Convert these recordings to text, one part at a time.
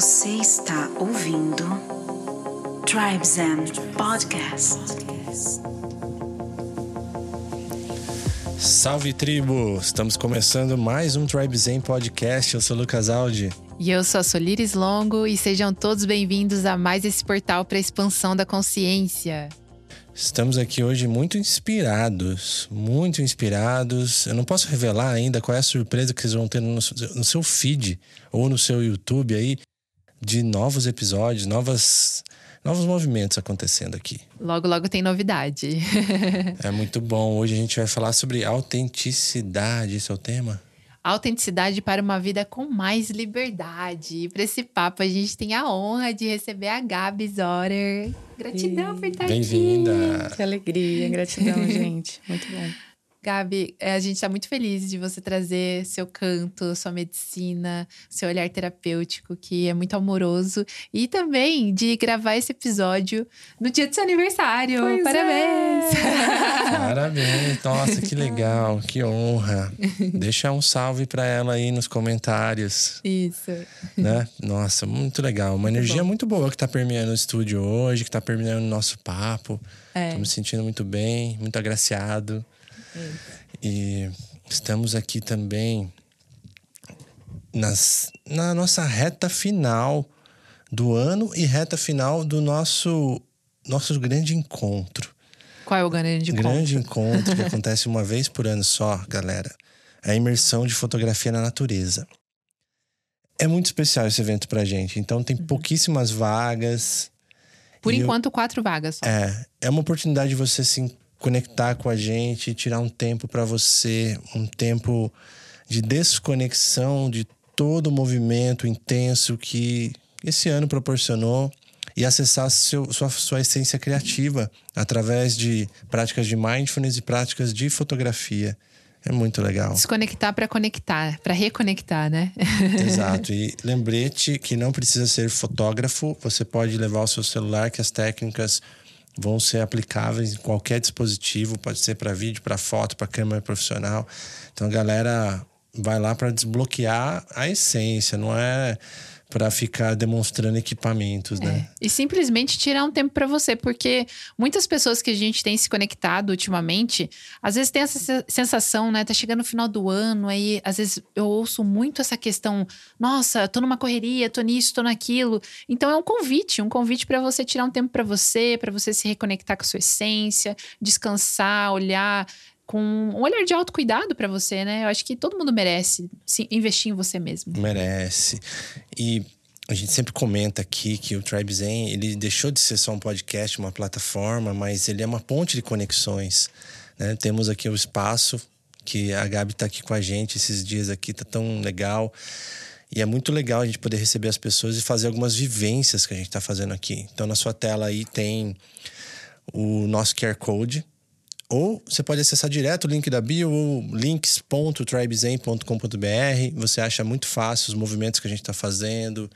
Você está ouvindo Tribes Zen Podcast. Salve tribo! Estamos começando mais um Tribe Zen Podcast. Eu sou o Lucas Aldi. E eu sou a Solires Longo e sejam todos bem-vindos a mais esse portal para a expansão da consciência. Estamos aqui hoje muito inspirados, muito inspirados. Eu não posso revelar ainda qual é a surpresa que vocês vão ter no, no seu feed ou no seu YouTube aí de novos episódios, novas, novos movimentos acontecendo aqui. Logo, logo tem novidade. é muito bom. Hoje a gente vai falar sobre autenticidade, esse é o tema? autenticidade para uma vida com mais liberdade. E para esse papo, a gente tem a honra de receber a Gabi Zorer. Gratidão por estar aqui. Bem-vinda. Que alegria, gratidão, gente. Muito bom. Gabi, é, a gente está muito feliz de você trazer seu canto, sua medicina, seu olhar terapêutico, que é muito amoroso, e também de gravar esse episódio no dia do seu aniversário. Pois Parabéns! É. Parabéns! Nossa, que legal, que honra. Deixa um salve para ela aí nos comentários. Isso. Né? Nossa, muito legal. Uma muito energia bom. muito boa que está permeando o estúdio hoje, que está permeando o nosso papo. É. Tô me sentindo muito bem, muito agraciado. E estamos aqui também nas, na nossa reta final do ano e reta final do nosso, nosso grande encontro. Qual é o grande encontro? Grande encontro que acontece uma vez por ano só, galera. É a imersão de fotografia na natureza. É muito especial esse evento pra gente. Então tem uhum. pouquíssimas vagas. Por enquanto, eu... quatro vagas só. É. É uma oportunidade de você se conectar com a gente, tirar um tempo para você, um tempo de desconexão de todo o movimento intenso que esse ano proporcionou e acessar seu, sua, sua essência criativa através de práticas de mindfulness e práticas de fotografia. É muito legal. Desconectar para conectar, para reconectar, né? Exato. E lembrete que não precisa ser fotógrafo, você pode levar o seu celular, que as técnicas vão ser aplicáveis em qualquer dispositivo, pode ser para vídeo, para foto, para câmera profissional. Então a galera vai lá para desbloquear a essência, não é para ficar demonstrando equipamentos, né? É. E simplesmente tirar um tempo para você, porque muitas pessoas que a gente tem se conectado ultimamente, às vezes tem essa sensação, né? Tá chegando o final do ano, aí às vezes eu ouço muito essa questão, nossa, tô numa correria, tô nisso, tô naquilo. Então é um convite, um convite para você tirar um tempo para você, para você se reconectar com a sua essência, descansar, olhar com um olhar de autocuidado para você, né? Eu acho que todo mundo merece investir em você mesmo. Merece. E a gente sempre comenta aqui que o Tribe Zen, ele deixou de ser só um podcast, uma plataforma, mas ele é uma ponte de conexões. Né? Temos aqui o espaço que a Gabi está aqui com a gente esses dias aqui, tá tão legal. E é muito legal a gente poder receber as pessoas e fazer algumas vivências que a gente está fazendo aqui. Então, na sua tela aí tem o nosso QR Code, ou você pode acessar direto o link da bio, links.tribezen.com.br. Você acha muito fácil os movimentos que a gente está fazendo,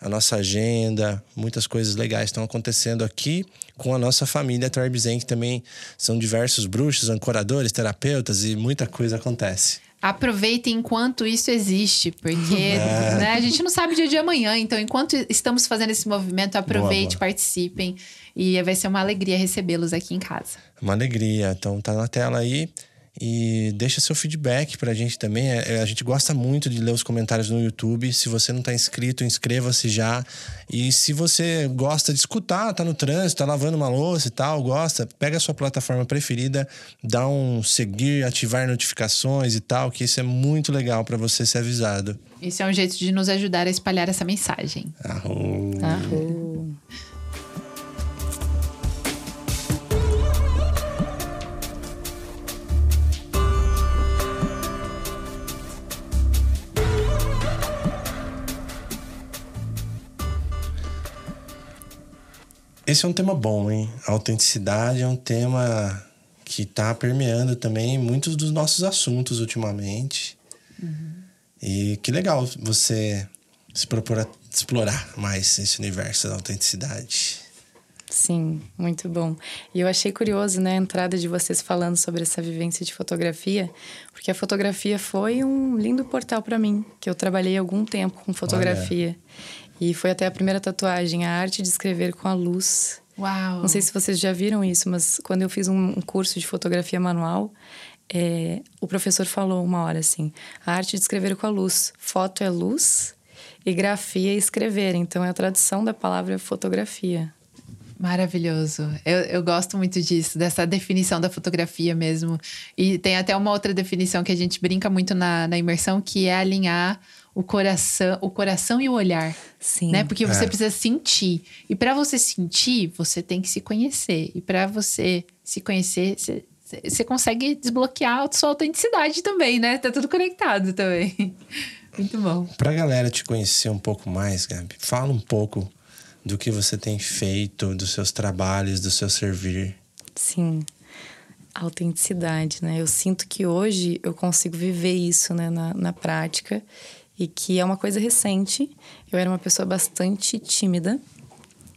a nossa agenda, muitas coisas legais estão acontecendo aqui com a nossa família Tribezen, que também são diversos bruxos, ancoradores, terapeutas e muita coisa acontece. Aproveitem enquanto isso existe, porque é. né, a gente não sabe o dia de amanhã. Então, enquanto estamos fazendo esse movimento, aproveite, boa, boa. participem. E vai ser uma alegria recebê-los aqui em casa. Uma alegria. Então, tá na tela aí. E deixa seu feedback pra gente também. É, é, a gente gosta muito de ler os comentários no YouTube. Se você não tá inscrito, inscreva-se já. E se você gosta de escutar, tá no trânsito, tá lavando uma louça e tal, gosta, pega a sua plataforma preferida, dá um seguir, ativar notificações e tal, que isso é muito legal para você ser avisado. Isso é um jeito de nos ajudar a espalhar essa mensagem. Arro. Arro. Esse é um tema bom, hein? A autenticidade é um tema que está permeando também muitos dos nossos assuntos ultimamente. Uhum. E que legal você se propor a explorar mais esse universo da autenticidade. Sim, muito bom. E eu achei curioso, né, a entrada de vocês falando sobre essa vivência de fotografia, porque a fotografia foi um lindo portal para mim, que eu trabalhei algum tempo com fotografia. Olha. E foi até a primeira tatuagem, a arte de escrever com a luz. Uau! Não sei se vocês já viram isso, mas quando eu fiz um, curso de fotografia manual, é, o professor falou uma hora assim: a arte de escrever com a luz. Foto é luz e grafia é escrever. Então é a tradução da palavra fotografia. Maravilhoso. Eu, eu gosto muito disso, dessa definição da fotografia mesmo. E tem até uma outra definição que a gente brinca muito na, na imersão, que é alinhar o coração, o coração e o olhar. Sim. Né? Porque você É. precisa sentir. E para você sentir, você tem que se conhecer. E para você se conhecer, você, você consegue desbloquear a sua autenticidade também, né? Tá tudo conectado também. Muito bom. Pra galera te conhecer um pouco mais, Gabi, fala um pouco do que você tem feito, dos seus trabalhos, do seu servir. Sim. Autenticidade, né? Eu sinto que hoje eu consigo viver isso né, na, na prática e que é uma coisa recente. Eu era uma pessoa bastante tímida,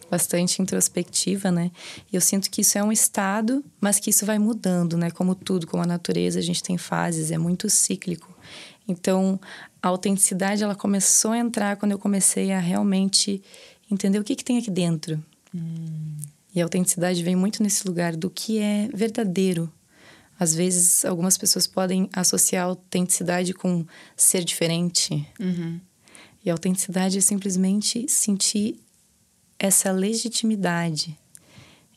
bastante introspectiva, né? E eu sinto que isso é um estado, mas que isso vai mudando, né? Como tudo, como a natureza, a gente tem fases, é muito cíclico. Então, a autenticidade, ela começou a entrar quando eu comecei a realmente entender o que, que tem aqui dentro. E a autenticidade vem muito nesse lugar do que é verdadeiro. Às vezes, algumas pessoas podem associar autenticidade com ser diferente. E a autenticidade é simplesmente sentir essa legitimidade.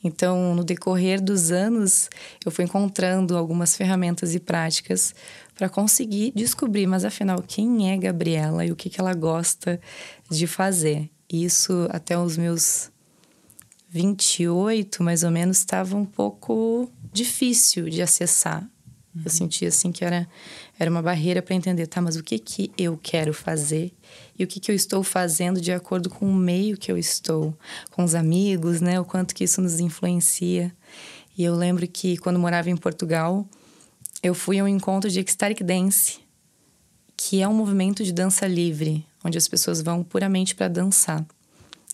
Então, no decorrer dos anos, eu fui encontrando algumas ferramentas e práticas para conseguir descobrir, mas afinal, quem é Gabriela e o que, que ela gosta de fazer. Isso até os meus 28, mais ou menos, estava um pouco difícil de acessar. Eu sentia assim que era, era uma barreira para entender, tá, mas o que que eu quero fazer e o que que eu estou fazendo de acordo com o meio que eu estou, com os amigos, né, o quanto que isso nos influencia. E eu lembro que quando morava em Portugal, eu fui a um encontro de ecstatic dance, que é um movimento de dança livre, onde as pessoas vão puramente para dançar.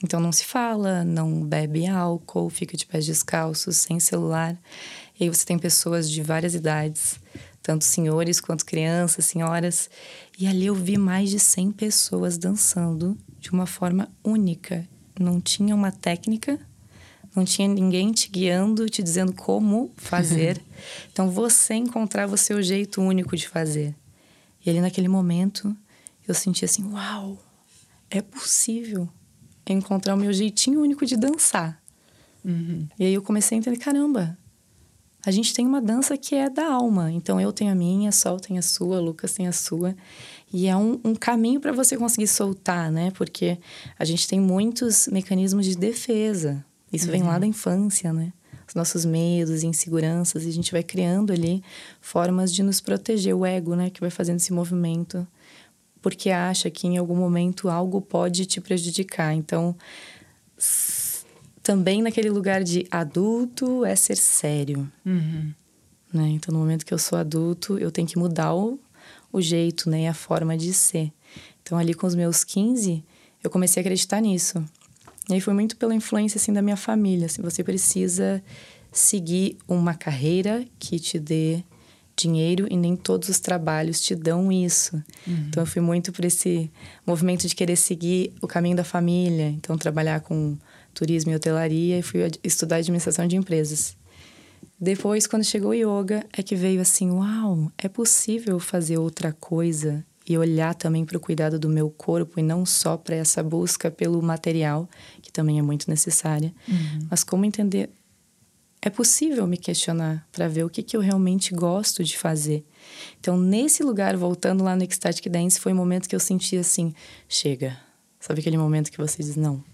Então não se fala, não bebe álcool, fica de pés descalços, sem celular. E aí você tem pessoas de várias idades, tanto senhores quanto crianças, senhoras. E ali eu vi mais de 100 pessoas dançando de uma forma única. Não tinha uma técnica, não tinha ninguém te guiando, te dizendo como fazer. então você encontrava o seu jeito único de fazer. E ali naquele momento eu senti assim: uau, é possível encontrar o meu jeitinho único de dançar. E aí eu comecei a entender: caramba, a gente tem uma dança que é da alma. Então eu tenho a minha, Sol tem a sua, Lucas tem a sua. E é um, um caminho para você conseguir soltar, né? Porque a gente tem muitos mecanismos de defesa. Isso vem lá da infância, né? Os nossos medos, inseguranças, e a gente vai criando ali formas de nos proteger. O ego, né? Que vai fazendo esse movimento porque acha que em algum momento algo pode te prejudicar. Então, também naquele lugar de adulto é ser sério. Né? Então, no momento que eu sou adulto, eu tenho que mudar o, o jeito né? a forma de ser. Então, ali com os meus 15, eu comecei a acreditar nisso. E aí foi muito pela influência assim, da minha família. Assim, você precisa seguir uma carreira que te dê dinheiro e nem todos os trabalhos te dão isso. Então eu fui muito por esse movimento de querer seguir o caminho da família, então trabalhar com turismo e hotelaria e fui estudar administração de empresas. Depois, quando chegou o yoga, é que veio assim, uau, é possível fazer outra coisa e olhar também para o cuidado do meu corpo e não só para essa busca pelo material, que também é muito necessária, mas como entender é possível me questionar para ver o que, que eu realmente gosto de fazer. Então, nesse lugar, voltando lá no Ecstatic Dance, foi o momento que eu senti assim: chega. Sabe aquele momento que você diz: não,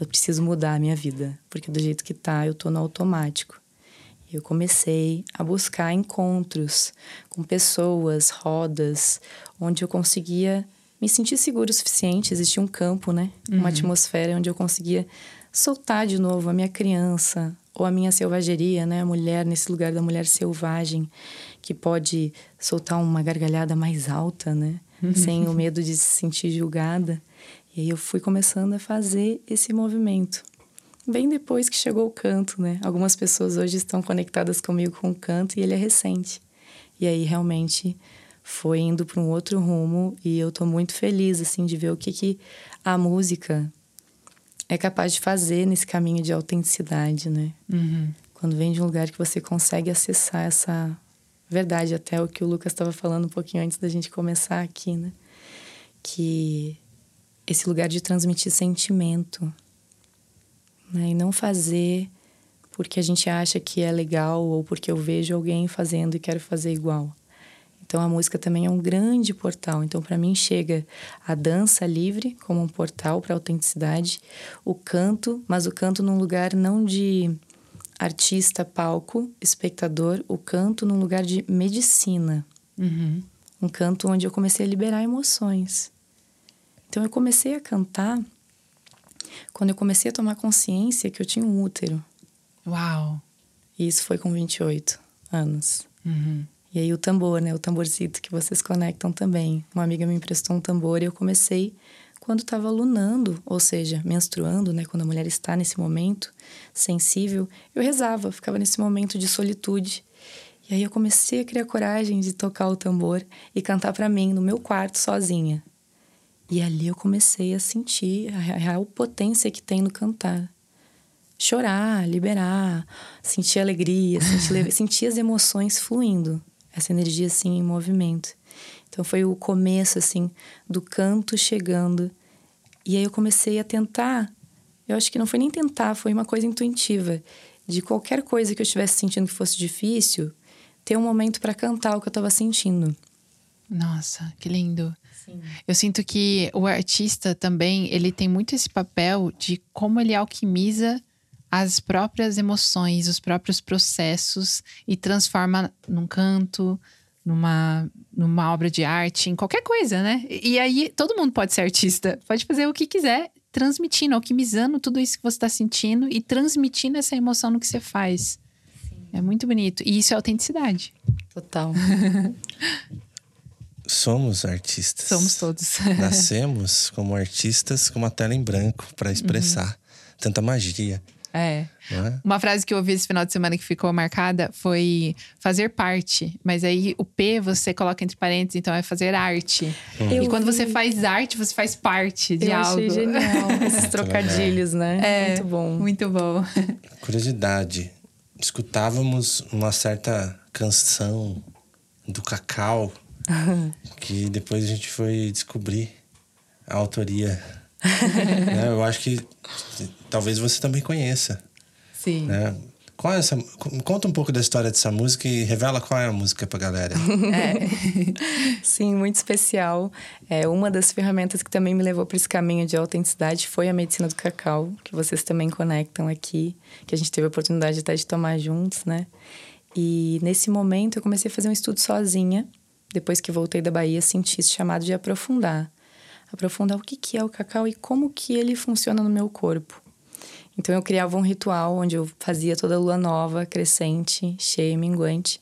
eu preciso mudar a minha vida, porque do jeito que tá, eu tô no automático. E eu comecei a buscar encontros com pessoas, rodas, onde eu conseguia me sentir seguro o suficiente. Existia um campo, né? Uma atmosfera onde eu conseguia soltar de novo a minha criança ou a minha selvageria, né? A mulher nesse lugar da mulher selvagem que pode soltar uma gargalhada mais alta, né? Sem o medo de se sentir julgada. E aí eu fui começando a fazer esse movimento. Bem depois que chegou o canto, né? Algumas pessoas hoje estão conectadas comigo com o canto e ele é recente. E aí realmente foi indo para um outro rumo e eu tô muito feliz assim de ver o que que a música é capaz de fazer nesse caminho de autenticidade, né? Uhum. Quando vem de um lugar que você consegue acessar essa verdade, até o que o Lucas estava falando um pouquinho antes da gente começar aqui, né? Que esse lugar de transmitir sentimento, né? E não fazer porque a gente acha que é legal ou porque eu vejo alguém fazendo e quero fazer igual. Então a música também é um grande portal. Então para mim chega a dança livre como um portal para autenticidade, o canto, mas o canto num lugar não de artista, palco, espectador, o canto num lugar de medicina. Uhum. Um canto onde eu comecei a liberar emoções. Então eu comecei a cantar quando eu comecei a tomar consciência que eu tinha um útero. Uau! E isso foi com 28 anos. Uhum. E aí o tambor, né? O tamborzito que vocês conectam também. Uma amiga me emprestou um tambor e eu comecei quando estava lunando, ou seja, menstruando, né? Quando a mulher está nesse momento sensível, eu rezava, ficava nesse momento de solitude. E aí eu comecei a criar coragem de tocar o tambor e cantar para mim no meu quarto sozinha. E ali eu comecei a sentir a real potência que tem no cantar. Chorar, liberar, sentir alegria, sentir, sentir as emoções fluindo essa energia assim em movimento. Então foi o começo assim do canto chegando. E aí eu comecei a tentar. Eu acho que não foi nem tentar, foi uma coisa intuitiva de qualquer coisa que eu estivesse sentindo que fosse difícil, ter um momento para cantar o que eu estava sentindo. Nossa, que lindo. Sim. Eu sinto que o artista também, ele tem muito esse papel de como ele alquimiza as próprias emoções, os próprios processos e transforma num canto, numa, numa obra de arte, em qualquer coisa, né? E aí todo mundo pode ser artista, pode fazer o que quiser, transmitindo, alquimizando tudo isso que você está sentindo e transmitindo essa emoção no que você faz. É muito bonito. E isso é autenticidade. Total. Somos artistas. Somos todos. Nascemos como artistas com uma tela em branco para expressar tanta magia, É. é? Uma frase que eu ouvi esse final de semana que ficou marcada foi fazer parte. Mas aí o P você coloca entre parênteses, então é fazer arte. Eu e quando vi. você faz arte, você faz parte de eu algo. achei genial esses trocadilhos, né? É, Muito bom. Muito bom. Curiosidade. Escutávamos uma certa canção do Cacau que depois a gente foi descobrir a autoria. Né? Eu acho que talvez você também conheça. Sim. Né? Qual é essa, conta um pouco da história dessa música e revela qual é a música pra galera. Sim, muito especial. É, uma das ferramentas que também me levou para esse caminho de autenticidade foi a medicina do cacau, que vocês também conectam aqui, que a gente teve a oportunidade até de tomar juntos, né? E nesse momento eu comecei a fazer um estudo sozinha. Depois que voltei da Bahia, senti esse chamado de aprofundar. Aprofundar o que que é o cacau e como que ele funciona no meu corpo. Então eu criava um ritual onde eu fazia toda a lua nova, crescente, cheia e minguante.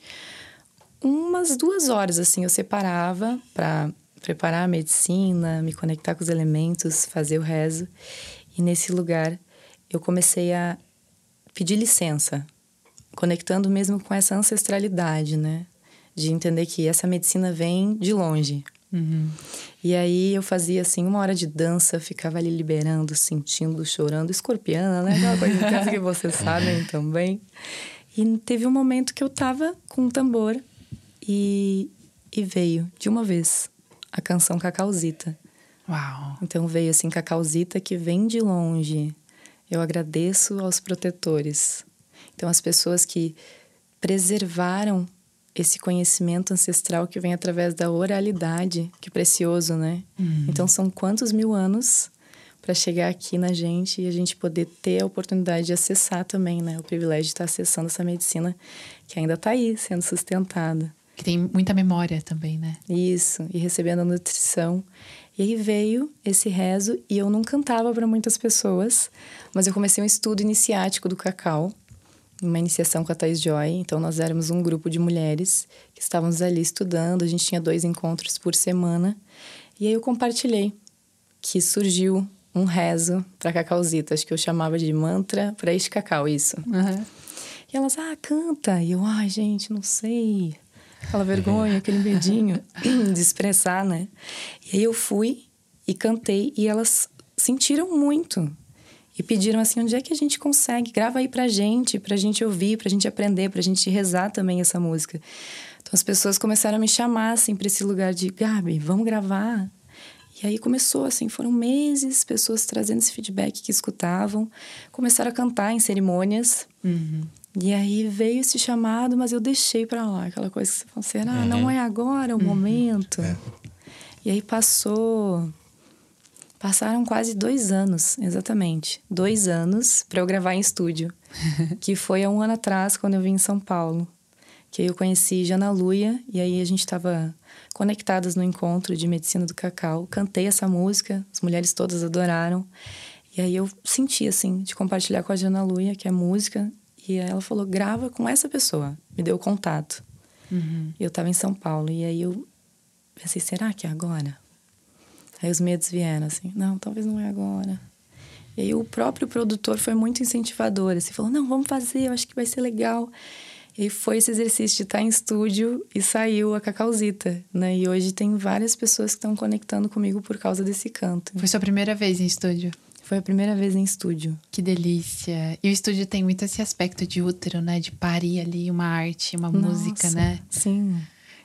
Umas duas horas, assim, eu separava para preparar a medicina, me conectar com os elementos, fazer o rezo. E nesse lugar eu comecei a pedir licença, conectando mesmo com essa ancestralidade, né? De entender que essa medicina vem de longe, Uhum. e aí eu fazia assim uma hora de dança, ficava ali liberando, sentindo, chorando, escorpiana, né? Aquela coisa intensa que vocês sabem também. E teve um momento que eu tava com um tambor e, e veio de uma vez a canção Cacauzita. Uau. Então veio assim Cacauzita que vem de longe. Eu agradeço aos protetores. Então as pessoas que preservaram esse conhecimento ancestral que vem através da oralidade, que precioso, né? Então são quantos mil anos para chegar aqui na gente e a gente poder ter a oportunidade de acessar também, né? O privilégio de estar acessando essa medicina que ainda está aí sendo sustentada. Que tem muita memória também, né? Isso, e recebendo a nutrição. E aí veio esse rezo e eu não cantava para muitas pessoas, mas eu comecei um estudo iniciático do cacau, uma iniciação com a Thais Joy. Então nós éramos um grupo de mulheres que estávamos ali estudando, a gente tinha dois encontros por semana. E aí eu compartilhei que surgiu um rezo para cacauzita, acho que eu chamava de mantra para este cacau, isso. Uhum. E elas, ah, canta. E eu, ai, gente, não sei. aquela vergonha, aquele medinho de expressar, né? E aí eu fui e cantei e elas sentiram muito. E pediram assim: onde é que a gente consegue? Grava aí pra gente, pra gente ouvir, pra gente aprender, pra gente rezar também essa música. Então as pessoas começaram a me chamar assim pra esse lugar de Gabi, vamos gravar. E aí começou assim, foram meses, pessoas trazendo esse feedback que escutavam, começaram a cantar em cerimônias. Uhum. E aí veio esse chamado, mas eu deixei para lá, aquela coisa que você falou assim, ah, não é agora o Uhum. momento. É. E aí passou. Passaram quase dois anos, exatamente. Dois anos para eu gravar em estúdio. que foi há um ano atrás, quando eu vim em São Paulo. Que aí eu conheci Jana Luia, e aí a gente estava conectadas no encontro de medicina do cacau. Cantei essa música, as mulheres todas adoraram. E aí eu senti, assim, de compartilhar com a Jana Luia, que é música. E ela falou: grava com essa pessoa. Me deu o contato. Uhum. E eu estava em São Paulo. E aí eu pensei: será que é agora? Aí os medos vieram assim: não, talvez não é agora. E aí o próprio produtor foi muito incentivador. Assim, falou: não, vamos fazer, eu acho que vai ser legal. E foi esse exercício de estar em estúdio e saiu a Cacauzita, né? E hoje tem várias pessoas que estão conectando comigo por causa desse canto. Foi sua primeira vez em estúdio? Foi a primeira vez em estúdio. Que delícia. E o estúdio tem muito esse aspecto de útero, né? De parir ali uma arte, uma música, Nossa, né? Sim.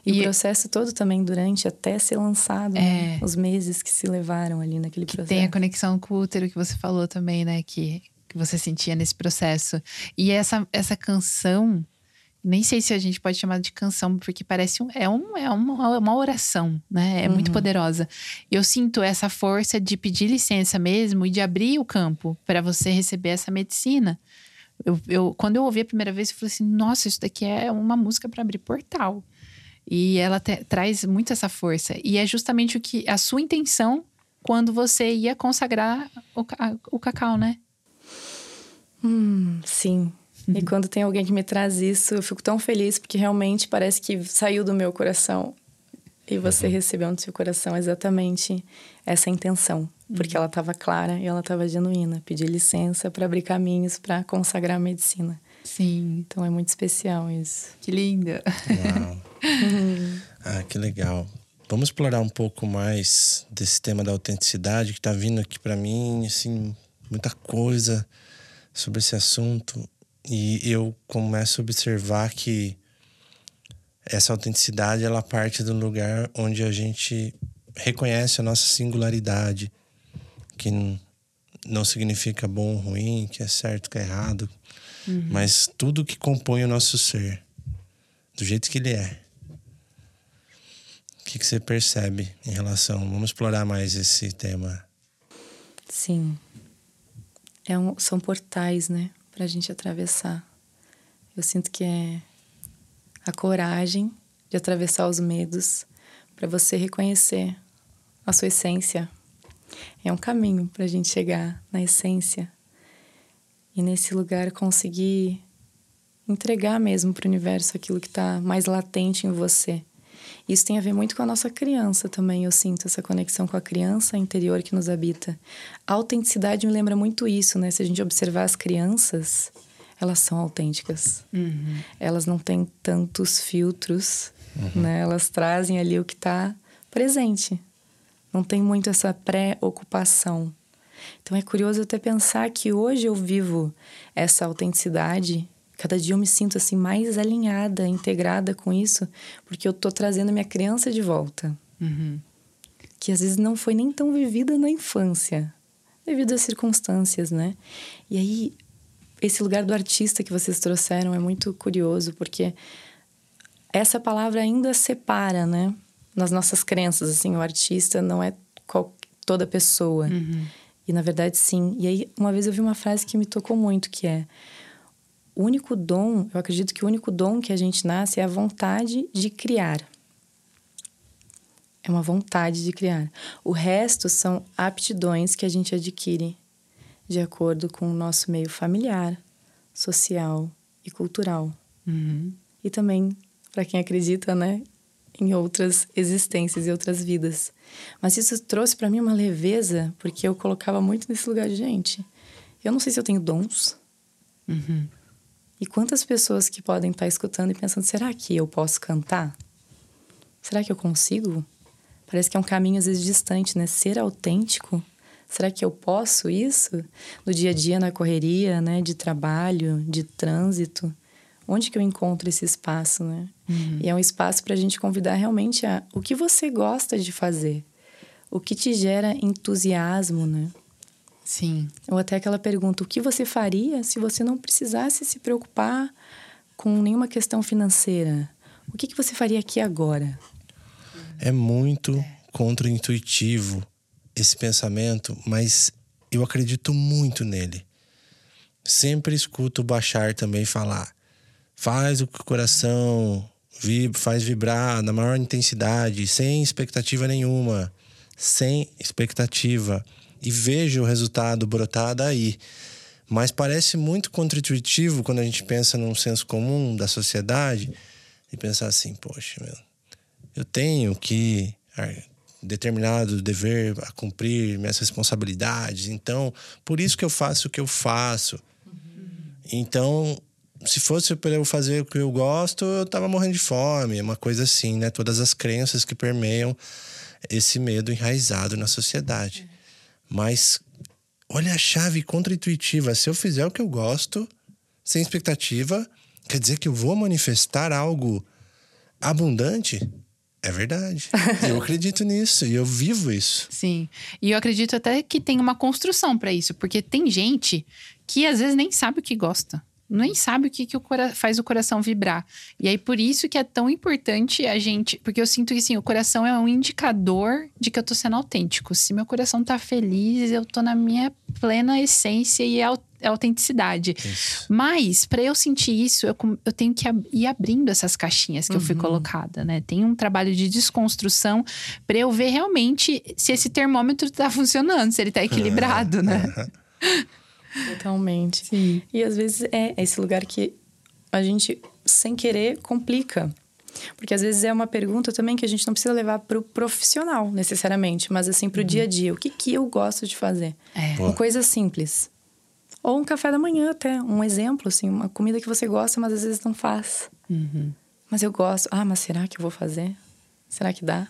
E, E- o processo todo também durante até ser lançado, né? É. os meses que se levaram ali naquele processo. Tem a conexão com o útero que você falou também, né? Que, que você sentia nesse processo. E essa, essa canção, nem sei se a gente pode chamar de canção, porque parece um, é, um, é uma, uma oração, né? É muito poderosa. E eu sinto essa força de pedir licença mesmo e de abrir o campo para você receber essa medicina. Eu, eu, quando eu ouvi a primeira vez, eu falei assim: nossa, isso daqui é uma música para abrir portal. E ela te- traz muito essa força. E é justamente o que a sua intenção quando você ia consagrar o, ca- o cacau, né? Hum, sim. E quando tem alguém que me traz isso, eu fico tão feliz porque realmente parece que saiu do meu coração. E você recebeu no seu coração exatamente essa intenção, porque ela estava clara e ela estava genuína. Pedir licença para abrir caminhos para consagrar a medicina. Sim. Então é muito especial isso. Que linda. Uau. ah, que legal. Vamos explorar um pouco mais desse tema da autenticidade que tá vindo aqui para mim, assim, muita coisa sobre esse assunto e eu começo a observar que essa autenticidade ela parte do lugar onde a gente reconhece a nossa singularidade, que não significa bom ou ruim, que é certo, que é errado, mas tudo que compõe o nosso ser, do jeito que ele é. O que, que você percebe em relação? Vamos explorar mais esse tema. Sim. É um, são portais, né? Pra gente atravessar. Eu sinto que é a coragem de atravessar os medos para você reconhecer a sua essência. É um caminho pra gente chegar na essência e nesse lugar conseguir entregar mesmo para o universo aquilo que está mais latente em você. Isso tem a ver muito com a nossa criança também. Eu sinto essa conexão com a criança interior que nos habita. A autenticidade me lembra muito isso, né? Se a gente observar as crianças, elas são autênticas. Elas não têm tantos filtros, né? Elas trazem ali o que está presente. Não tem muito essa preocupação. Então é curioso até pensar que hoje eu vivo essa autenticidade. Cada dia eu me sinto assim mais alinhada, integrada com isso, porque eu tô trazendo minha criança de volta, Uhum. que às vezes não foi nem tão vivida na infância, devido às circunstâncias, né? E aí esse lugar do artista que vocês trouxeram é muito curioso, porque essa palavra ainda separa, né? Nas nossas crenças, assim, o artista não é qual, toda pessoa. E na verdade, sim. E aí, uma vez eu vi uma frase que me tocou muito, que é: o único dom, eu acredito que o único dom que a gente nasce é a vontade de criar. É uma vontade de criar. O resto são aptidões que a gente adquire de acordo com o nosso meio familiar, social e cultural. Uhum. E também, para quem acredita, né, em outras existências e outras vidas. Mas isso trouxe para mim uma leveza, porque eu colocava muito nesse lugar de gente. Eu não sei se eu tenho dons. Uhum. E quantas pessoas que podem estar escutando e pensando, será que eu posso cantar? Será que eu consigo? Parece que é um caminho às vezes distante, né? Ser autêntico. Será que eu posso isso no dia a dia, na correria, né? De trabalho, de trânsito? Onde que eu encontro esse espaço, né? Uhum. E é um espaço para a gente convidar realmente a o que você gosta de fazer, o que te gera entusiasmo, né? Sim. Ou até aquela pergunta: o que você faria se você não precisasse se preocupar com nenhuma questão financeira? O que, que você faria aqui agora? É muito contraintuitivo esse pensamento, mas eu acredito muito nele. Sempre escuto o Bachar também falar: faz o coração faz vibrar na maior intensidade, sem expectativa nenhuma, sem expectativa, e vejo o resultado brotar daí. Mas parece muito contraintuitivo quando a gente pensa num senso comum da sociedade e pensar assim, poxa, meu, eu tenho que determinado dever a cumprir minhas responsabilidades. Então, por isso que eu faço o que eu faço. Então, se fosse para eu fazer o que eu gosto, eu tava morrendo de fome, é uma coisa assim, né? Todas as crenças que permeiam esse medo enraizado na sociedade. Mas olha a chave contraintuitiva, se eu fizer o que eu gosto, sem expectativa, quer dizer que eu vou manifestar algo abundante? É verdade. Eu acredito nisso e eu vivo isso. Sim. E eu acredito até que tem uma construção para isso, porque tem gente que às vezes nem sabe o que gosta nem sabe o que, que o faz o coração vibrar. E aí, por isso que é tão importante a gente. Porque eu sinto que assim, o coração é um indicador de que eu tô sendo autêntico. Se meu coração tá feliz, eu tô na minha plena essência e é autenticidade. Isso. Mas, para eu sentir isso, eu, eu tenho que ir abrindo essas caixinhas que uhum. eu fui uhum. colocada, né? Tem um trabalho de desconstrução para eu ver realmente se esse termômetro tá funcionando, se ele tá equilibrado, né? Totalmente. Sim. E às vezes é esse lugar que a gente, sem querer, complica. Porque às vezes é uma pergunta também que a gente não precisa levar para o profissional necessariamente, mas assim para o uhum. dia a dia. O que, que eu gosto de fazer? É. Uma coisa simples. Ou um café da manhã até, um exemplo, assim, uma comida que você gosta, mas às vezes não faz. Uhum. Mas eu gosto. Ah, mas será que eu vou fazer? Será que dá?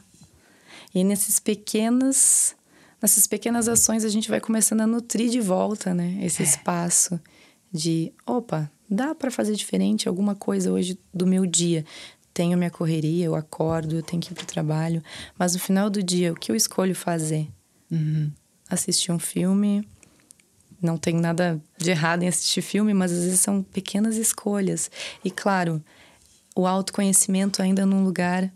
E nesses pequenos nessas pequenas ações a gente vai começando a nutrir de volta, né? Esse é. espaço de, opa, dá para fazer diferente alguma coisa hoje do meu dia. Tenho minha correria, eu acordo, eu tenho que ir pro trabalho, mas no final do dia, o que eu escolho fazer? Uhum. Assistir um filme, não tem nada de errado em assistir filme, mas às vezes são pequenas escolhas. E claro, o autoconhecimento ainda num lugar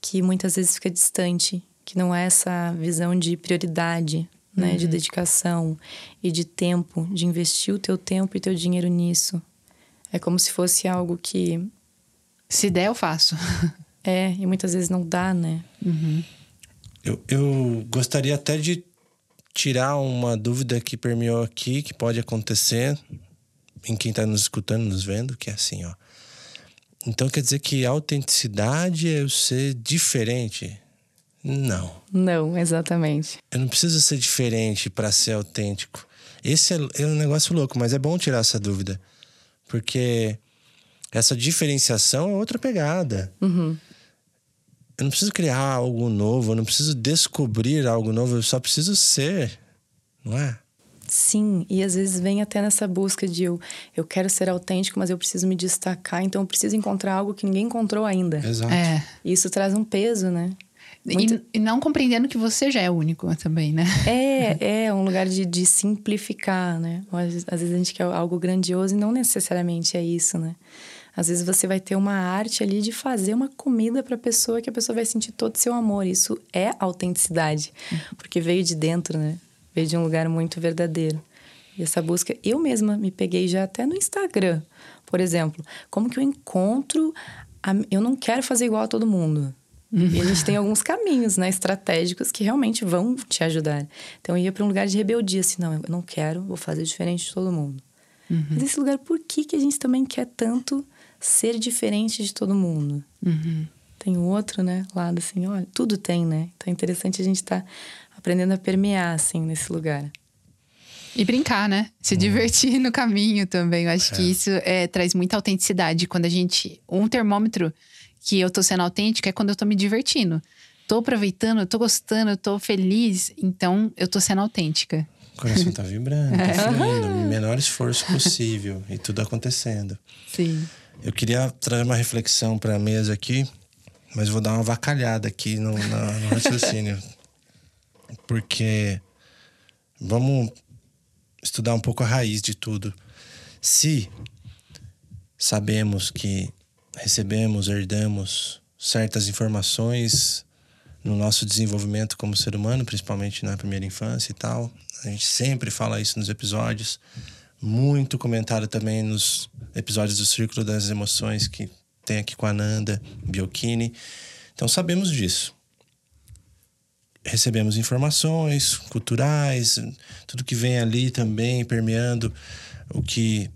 que muitas vezes fica distante que não é essa visão de prioridade, né, uhum. de dedicação e de tempo, de investir o teu tempo e teu dinheiro nisso. É como se fosse algo que se der eu faço. é, e muitas vezes não dá, né? Uhum. Eu, eu gostaria até de tirar uma dúvida que permeou aqui, que pode acontecer em quem está nos escutando, nos vendo, que é assim, ó. Então quer dizer que autenticidade é eu ser diferente não. Não, exatamente. Eu não preciso ser diferente para ser autêntico. Esse é, é um negócio louco, mas é bom tirar essa dúvida. Porque essa diferenciação é outra pegada. Uhum. Eu não preciso criar algo novo, eu não preciso descobrir algo novo, eu só preciso ser, não é? Sim, e às vezes vem até nessa busca de eu, eu quero ser autêntico, mas eu preciso me destacar, então eu preciso encontrar algo que ninguém encontrou ainda. Exato. É. Isso traz um peso, né? Muito... E, e, não compreendendo que você já é único também, né? É, é um lugar de, de simplificar, né? Às, às vezes a gente quer algo grandioso e não necessariamente é isso, né? Às vezes você vai ter uma arte ali de fazer uma comida para a pessoa que a pessoa vai sentir todo o seu amor. Isso é autenticidade, porque veio de dentro, né? Veio de um lugar muito verdadeiro. E essa busca, eu mesma me peguei já até no Instagram, por exemplo. Como que eu encontro. A... Eu não quero fazer igual a todo mundo. E a gente tem alguns caminhos, né, estratégicos que realmente vão te ajudar. Então eu ia para um lugar de rebeldia, assim, não, eu não quero, vou fazer diferente de todo mundo. Uhum. Mas esse lugar, por que, que a gente também quer tanto ser diferente de todo mundo? Uhum. Tem o outro, né, lado assim, olha, tudo tem, né? Então é interessante a gente estar tá aprendendo a permear, assim, nesse lugar. E brincar, né? Se uhum. divertir no caminho também. Eu acho é. que isso é, traz muita autenticidade. Quando a gente. Um termômetro que eu tô sendo autêntica é quando eu tô me divertindo. Tô aproveitando, tô gostando, tô feliz, então eu tô sendo autêntica. O coração tá vibrando, tá fluindo, o menor esforço possível e tudo acontecendo. Sim. Eu queria trazer uma reflexão para a mesa aqui, mas vou dar uma vacalhada aqui no, na, no raciocínio. Porque vamos estudar um pouco a raiz de tudo. Se sabemos que recebemos, herdamos certas informações no nosso desenvolvimento como ser humano, principalmente na primeira infância e tal, a gente sempre fala isso nos episódios. Muito comentário também nos episódios do Círculo das Emoções que tem aqui com a Nanda Biocchini. Então sabemos disso. Recebemos informações culturais, tudo que vem ali também permeando o que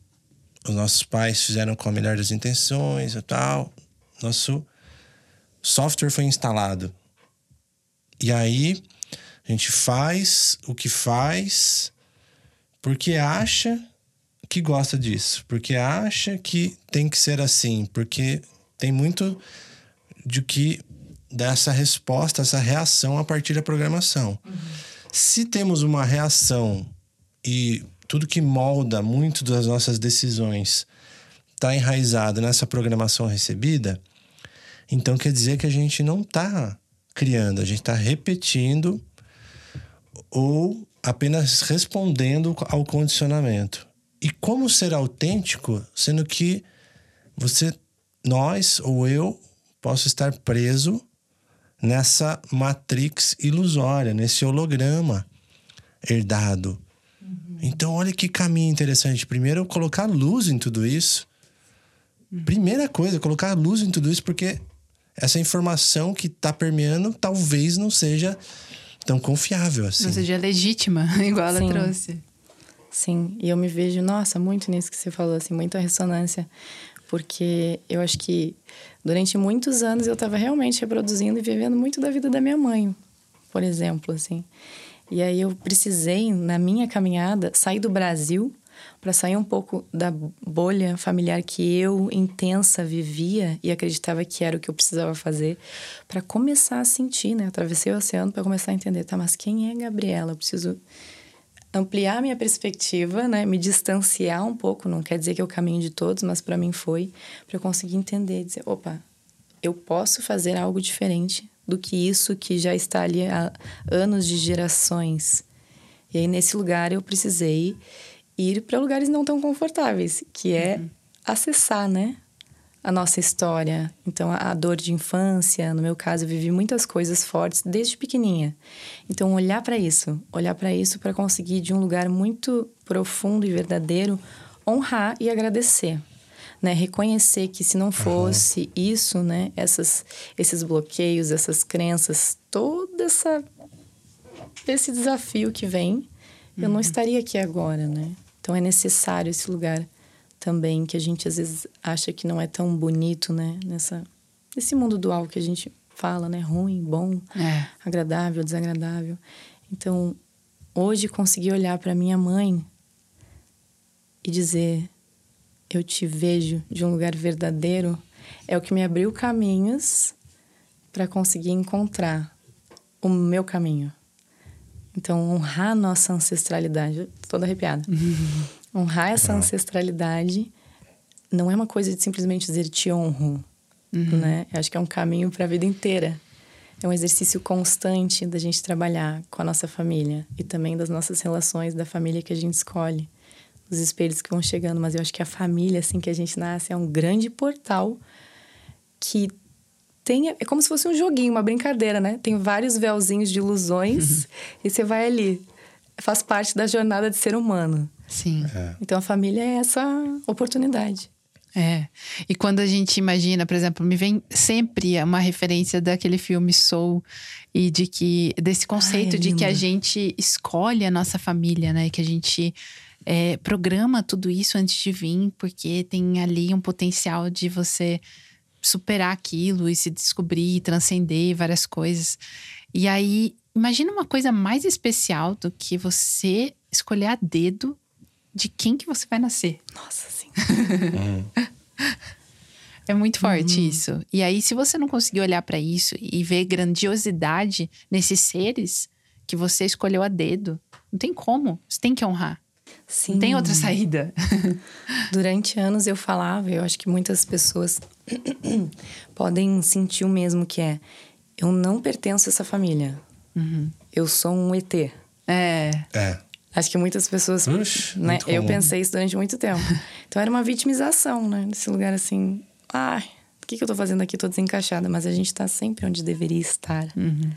os nossos pais fizeram com a melhor das intenções e tal. Nosso software foi instalado. E aí a gente faz o que faz porque acha que gosta disso, porque acha que tem que ser assim, porque tem muito de que dessa resposta, essa reação a partir da programação. Uhum. Se temos uma reação e tudo que molda muito das nossas decisões está enraizado nessa programação recebida, então quer dizer que a gente não está criando, a gente está repetindo ou apenas respondendo ao condicionamento. E como ser autêntico, sendo que você, nós ou eu, posso estar preso nessa matrix ilusória, nesse holograma herdado. Então, olha que caminho interessante. Primeiro, colocar luz em tudo isso. Primeira coisa, colocar luz em tudo isso, porque essa informação que está permeando talvez não seja tão confiável assim. Não seja legítima, igual ela Sim. trouxe. Sim, e eu me vejo, nossa, muito nisso que você falou, assim, muita ressonância. Porque eu acho que durante muitos anos eu estava realmente reproduzindo e vivendo muito da vida da minha mãe, por exemplo, assim. E aí eu precisei, na minha caminhada, sair do Brasil para sair um pouco da bolha familiar que eu intensa vivia e acreditava que era o que eu precisava fazer para começar a sentir, né? Atravessei o oceano para começar a entender, tá, mas quem é Gabriela? Eu preciso ampliar minha perspectiva, né? Me distanciar um pouco, não quer dizer que é o caminho de todos, mas para mim foi para eu conseguir entender, dizer, opa, eu posso fazer algo diferente do que isso que já está ali há anos de gerações. E aí nesse lugar eu precisei ir para lugares não tão confortáveis, que é uhum. acessar, né? A nossa história. Então, a dor de infância, no meu caso, eu vivi muitas coisas fortes desde pequenininha. Então, olhar para isso, olhar para isso para conseguir, de um lugar muito profundo e verdadeiro, honrar e agradecer. Né? Reconhecer que se não fosse uhum. isso, né? Essas, esses bloqueios, essas crenças, toda essa esse desafio que vem, eu não uhum. estaria aqui agora, né? Então é necessário esse lugar também que a gente às vezes acha que não é tão bonito, né? Nessa nesse mundo dual que a gente fala, né? Ruim, bom, é. agradável, desagradável. Então, hoje conseguir olhar para minha mãe e dizer eu te vejo de um lugar verdadeiro é o que me abriu caminhos para conseguir encontrar o meu caminho. Então, honrar a nossa ancestralidade. Tô toda arrepiada. Uhum. Honrar essa ancestralidade não é uma coisa de simplesmente dizer te honro, uhum. né? Eu acho que é um caminho para a vida inteira. É um exercício constante da gente trabalhar com a nossa família e também das nossas relações, da família que a gente escolhe, dos espelhos que vão chegando. Mas eu acho que a família, assim que a gente nasce, é um grande portal que tem, é como se fosse um joguinho, uma brincadeira, né? Tem vários véuzinhos de ilusões e você vai ali. Faz parte da jornada de ser humano. Sim. É. Então a família é essa oportunidade. É. E quando a gente imagina, por exemplo, me vem sempre uma referência daquele filme Soul e de que desse conceito Ai, é de que a gente escolhe a nossa família, né? Que a gente é, programa tudo isso antes de vir, porque tem ali um potencial de você superar aquilo e se descobrir, transcender várias coisas. E aí, imagina uma coisa mais especial do que você escolher a dedo de quem que você vai nascer. Nossa, sim. É muito forte uhum. isso. E aí, se você não conseguir olhar para isso e ver grandiosidade nesses seres que você escolheu a dedo, não tem como. Você tem que honrar. Sim. Não tem outra saída. Durante anos eu falava, eu acho que muitas pessoas podem sentir o mesmo que é eu não pertenço a essa família. Uhum. Eu sou um ET. É. É. Acho que muitas pessoas. Ux, né? Eu pensei isso durante muito tempo. Então era uma vitimização, né? Nesse lugar assim. Ai, o que, que eu tô fazendo aqui? Tô desencaixada. Mas a gente tá sempre onde deveria estar. Uhum.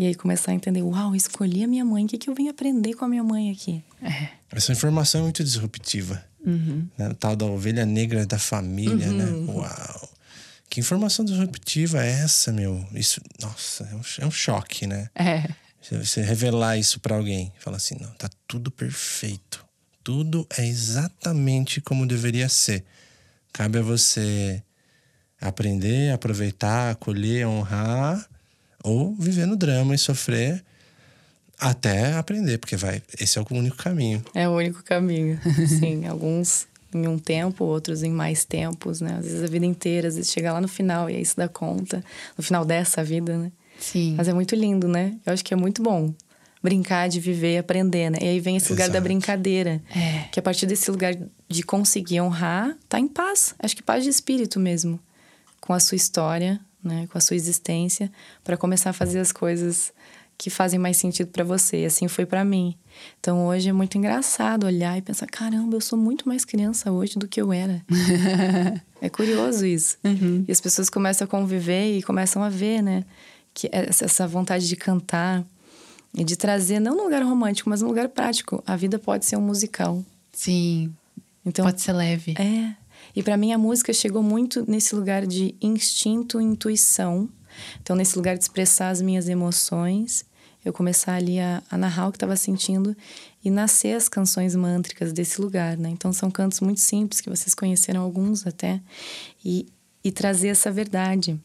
E aí começar a entender: uau, escolhi a minha mãe. O que, que eu vim aprender com a minha mãe aqui? É. Essa informação é muito disruptiva. Uhum. Né? O tal da ovelha negra da família, né? uhum. né? Uau. Que informação disruptiva é essa, meu? Isso, nossa, é um, é um choque, né? É. Você revelar isso para alguém, fala assim, não, tá tudo perfeito. Tudo é exatamente como deveria ser. Cabe a você aprender, aproveitar, acolher, honrar ou viver no drama e sofrer até aprender, porque vai, esse é o único caminho. É o único caminho. Sim, alguns em um tempo, outros em mais tempos, né? Às vezes a vida inteira, às vezes chegar lá no final e aí se dá conta, no final dessa vida, né? Sim. Mas é muito lindo, né? Eu acho que é muito bom brincar, de viver, aprender, né? E aí vem esse lugar da brincadeira. É. Que a partir desse lugar de conseguir honrar, tá em paz. Acho que paz de espírito mesmo. Com a sua história, né? Com a sua existência, para começar a fazer as coisas que fazem mais sentido para você. Assim foi para mim. Então hoje é muito engraçado olhar e pensar: caramba, eu sou muito mais criança hoje do que eu era. é curioso isso. Uhum. E as pessoas começam a conviver e começam a ver, né? que essa vontade de cantar e de trazer não num lugar romântico, mas num lugar prático. A vida pode ser um musical. Sim. Então pode ser leve. É. E para mim a música chegou muito nesse lugar de instinto, intuição. Então nesse lugar de expressar as minhas emoções, eu começar ali a, a narrar o que estava sentindo e nascer as canções mântricas desse lugar, né? Então são cantos muito simples que vocês conheceram alguns até e, e trazer essa verdade.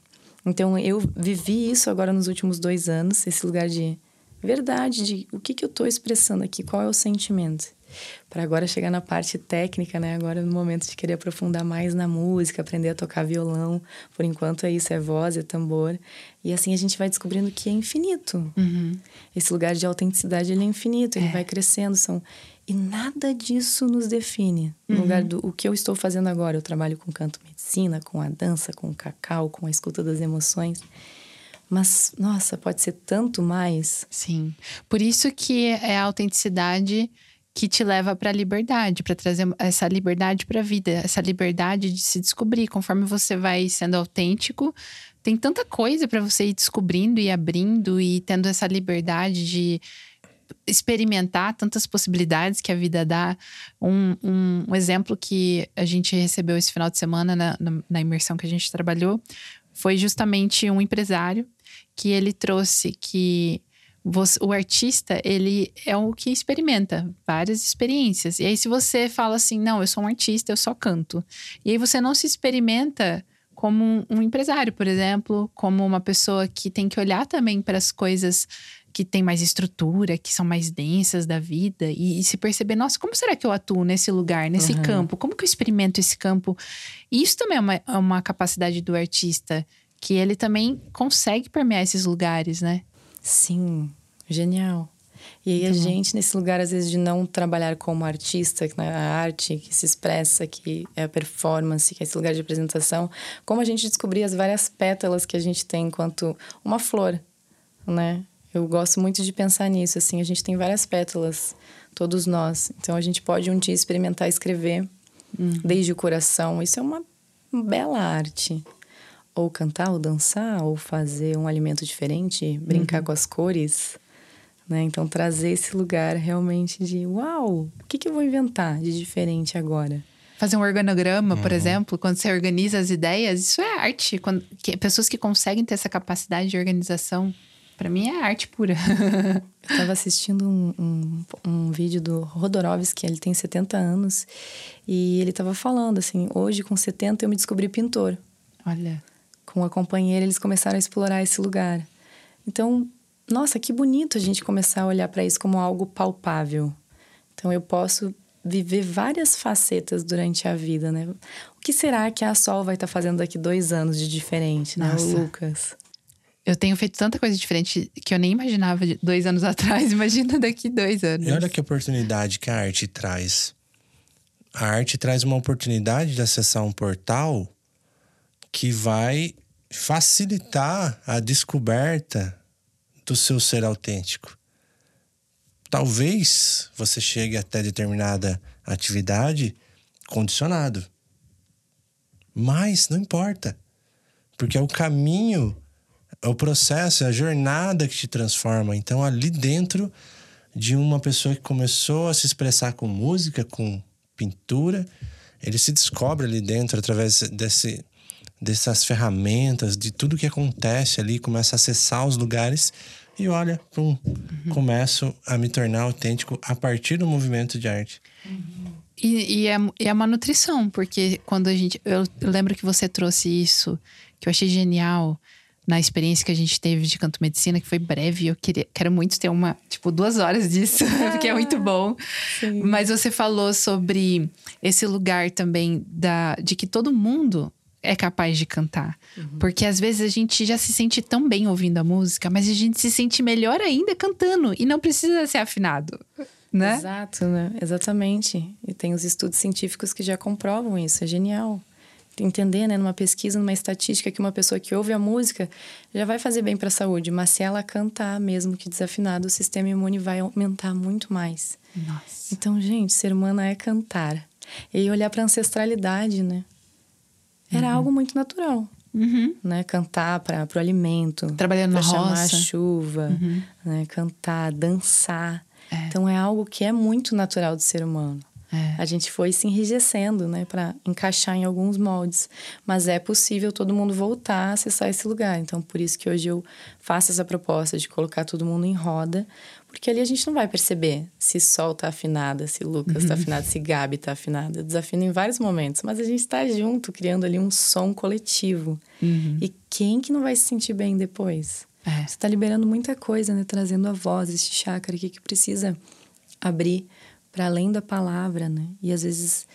Então eu vivi isso agora nos últimos dois anos, esse lugar de verdade, de o que, que eu estou expressando aqui, qual é o sentimento. Para agora chegar na parte técnica, né? Agora no momento de querer aprofundar mais na música, aprender a tocar violão. Por enquanto é isso, é voz, é tambor. E assim a gente vai descobrindo que é infinito. Uhum. Esse lugar de autenticidade ele é infinito, ele é. vai crescendo. São e nada disso nos define. No uhum. lugar do o que eu estou fazendo agora, eu trabalho com canto medicina, com a dança, com o cacau, com a escuta das emoções. Mas, nossa, pode ser tanto mais. Sim. Por isso que é a autenticidade que te leva para a liberdade, para trazer essa liberdade para a vida, essa liberdade de se descobrir. Conforme você vai sendo autêntico, tem tanta coisa para você ir descobrindo e abrindo e tendo essa liberdade de experimentar tantas possibilidades que a vida dá. Um, um, um, exemplo que a gente recebeu esse final de semana na, na, na imersão que a gente trabalhou foi justamente um empresário que ele trouxe que você, o artista, ele é o que experimenta várias experiências. E aí, se você fala assim, não, eu sou um artista, eu só canto. E aí você não se experimenta como um, um empresário, por exemplo, como uma pessoa que tem que olhar também para as coisas que tem mais estrutura, que são mais densas da vida, e, e, se perceber, nossa, como será que eu atuo nesse lugar, nesse uhum. campo? Como que eu experimento esse campo? E isso também é uma, é uma capacidade do artista, que ele também consegue permear esses lugares, né? Sim, genial. E aí Muito a gente, nesse lugar, às vezes, de não trabalhar como artista, né, a arte que se expressa, que é a performance, que é esse lugar de apresentação, como a gente descobrir as várias pétalas que a gente tem enquanto uma flor, né? Eu gosto muito de pensar nisso, assim, a gente tem várias pétalas, todos nós. Então a gente pode um dia experimentar escrever uhum. desde o coração. Isso é uma bela arte. Ou cantar, ou dançar, ou fazer um alimento diferente, brincar uhum. com as cores. Né? Então, trazer esse lugar realmente de uau, o que, que eu vou inventar de diferente agora? Fazer um organograma, uhum. por exemplo, quando você organiza as ideias, isso é arte. Quando, que, pessoas que conseguem ter essa capacidade de organização para mim é arte pura. eu estava assistindo um, um, um, vídeo do Rodorovsky, ele tem 70 anos, e ele estava falando assim: hoje, com 70, eu me descobri pintor. Olha. Com a companheira, eles começaram a explorar esse lugar. Então, nossa, que bonito a gente começar a olhar para isso como algo palpável. Então, eu posso viver várias facetas durante a vida, né? O que será que a Sol vai estar tá fazendo daqui dois anos de diferente, né, Nossa. Lucas? Eu tenho feito tanta coisa diferente que eu nem imaginava dois anos atrás. Imagina daqui dois anos. E olha que oportunidade que a arte traz. A arte traz uma oportunidade de acessar um portal que vai facilitar a descoberta do seu ser autêntico. Talvez você chegue até determinada atividade condicionado. Mas não importa. Porque é o caminho, é o processo, é a jornada que te transforma. Então, ali dentro de uma pessoa que começou a se expressar com música, com pintura, ele se descobre ali dentro através desse, dessas ferramentas, de tudo que acontece ali, começa a acessar os lugares e olha, pum, uhum. começo a me tornar autêntico a partir do movimento de arte. Uhum. E, e, é, é uma nutrição, porque quando a gente. Eu lembro que você trouxe isso, que eu achei genial na experiência que a gente teve de canto medicina, que foi breve. Eu queria, quero muito ter uma, tipo, duas horas disso, porque é muito bom. Sim. Mas você falou sobre esse lugar também da, de que todo mundo é capaz de cantar. Uhum. Porque às vezes a gente já se sente tão bem ouvindo a música, mas a gente se sente melhor ainda cantando e não precisa ser afinado. Né? Exato, né? Exatamente. E tem os estudos científicos que já comprovam isso, é genial. Entender, né, numa pesquisa, numa estatística, que uma pessoa que ouve a música já vai fazer bem para a saúde, mas se ela cantar, mesmo que desafinado, o sistema imune vai aumentar muito mais. Nossa. Então, gente, ser humano é cantar. E olhar para ancestralidade, né? Era uhum. algo muito natural. Uhum. Né? Cantar para o alimento. Trabalhando na chamar roça. a chuva. Uhum. Né? Cantar, dançar. É. Então é algo que é muito natural do ser humano. É. A gente foi se enrijecendo, né, para encaixar em alguns moldes, mas é possível todo mundo voltar a acessar esse lugar. Então, por isso que hoje eu faço essa proposta de colocar todo mundo em roda, porque ali a gente não vai perceber se Sol tá afinada, se Lucas uhum. tá afinado, se Gabi tá afinada. Eu desafino em vários momentos, mas a gente está junto, criando ali um som coletivo. Uhum. E quem que não vai se sentir bem depois? É. Você tá liberando muita coisa, né? Trazendo a voz, esse chácara aqui que precisa abrir para além da palavra, né? E às vezes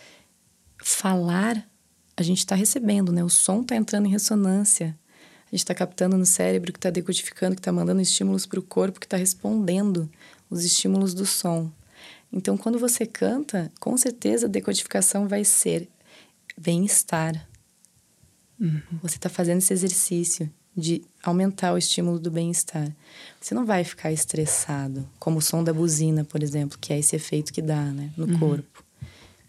falar, a gente está recebendo, né? O som está entrando em ressonância. A gente está captando no cérebro que está decodificando, que está mandando estímulos para o corpo, que está respondendo os estímulos do som. Então, quando você canta, com certeza a decodificação vai ser bem-estar. Uhum. Você está fazendo esse exercício de aumentar o estímulo do bem-estar. Você não vai ficar estressado, como o som da buzina, por exemplo, que é esse efeito que dá né, no uhum. corpo.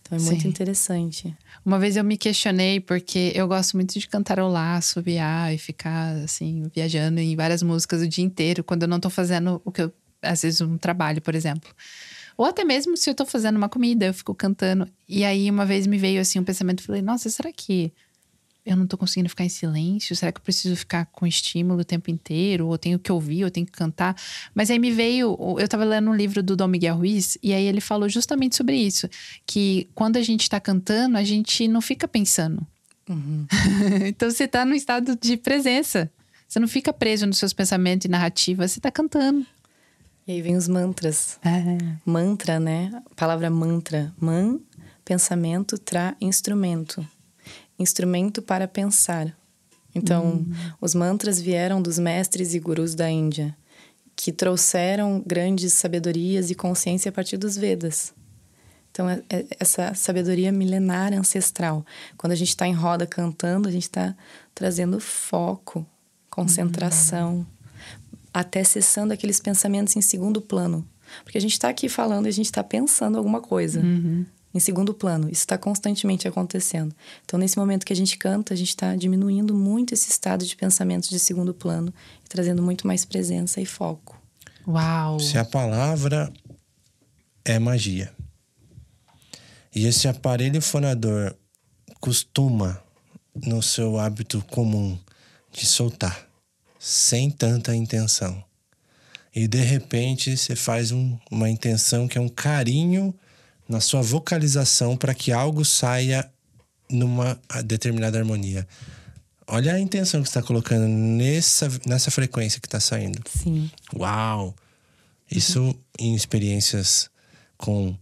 Então é Sim. muito interessante. Uma vez eu me questionei, porque eu gosto muito de cantarolar, assobiar e ficar, assim, viajando em várias músicas o dia inteiro, quando eu não tô fazendo o que eu, às vezes, um trabalho, por exemplo. Ou até mesmo se eu tô fazendo uma comida, eu fico cantando. E aí, uma vez me veio, assim, um pensamento, falei, nossa, será que eu não tô conseguindo ficar em silêncio? Será que eu preciso ficar com estímulo o tempo inteiro? Ou tenho que ouvir, ou tenho que cantar? Mas aí me veio, eu tava lendo um livro do Dom Miguel Ruiz, e aí ele falou justamente sobre isso. Que quando a gente tá cantando, a gente não fica pensando. Uhum. então você tá num estado de presença. Você não fica preso nos seus pensamentos e narrativas, você tá cantando. E aí vem os mantras. É. Mantra, né? A palavra mantra. Man, pensamento, tra, instrumento instrumento para pensar. Então, uhum. os mantras vieram dos mestres e gurus da Índia, que trouxeram grandes sabedorias e consciência a partir dos Vedas. Então, é, é essa sabedoria milenar ancestral. Quando a gente está em roda cantando, a gente está trazendo foco, concentração, uhum. até cessando aqueles pensamentos em segundo plano. Porque a gente está aqui falando e a gente está pensando alguma coisa. Uhum em segundo plano. Isso está constantemente acontecendo. Então, nesse momento que a gente canta, a gente está diminuindo muito esse estado de pensamentos de segundo plano e trazendo muito mais presença e foco. Uau! Se a palavra é magia e esse aparelho fonador costuma, no seu hábito comum, de soltar sem tanta intenção. E de repente você faz um, uma intenção que é um carinho na sua vocalização para que algo saia numa determinada harmonia. Olha a intenção que está colocando nessa, nessa frequência que está saindo. Sim. Uau! Isso uhum. em experiências com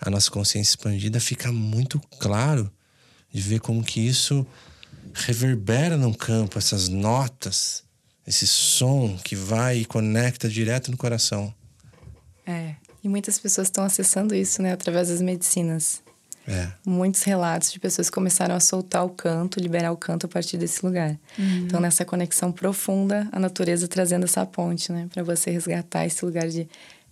a nossa consciência expandida, fica muito claro de ver como que isso reverbera no campo, essas notas, esse som que vai e conecta direto no coração. É. E muitas pessoas estão acessando isso, né, através das medicinas. É. Muitos relatos de pessoas que começaram a soltar o canto, liberar o canto a partir desse lugar. Então, nessa conexão profunda, a natureza trazendo essa ponte, né, para você resgatar esse lugar de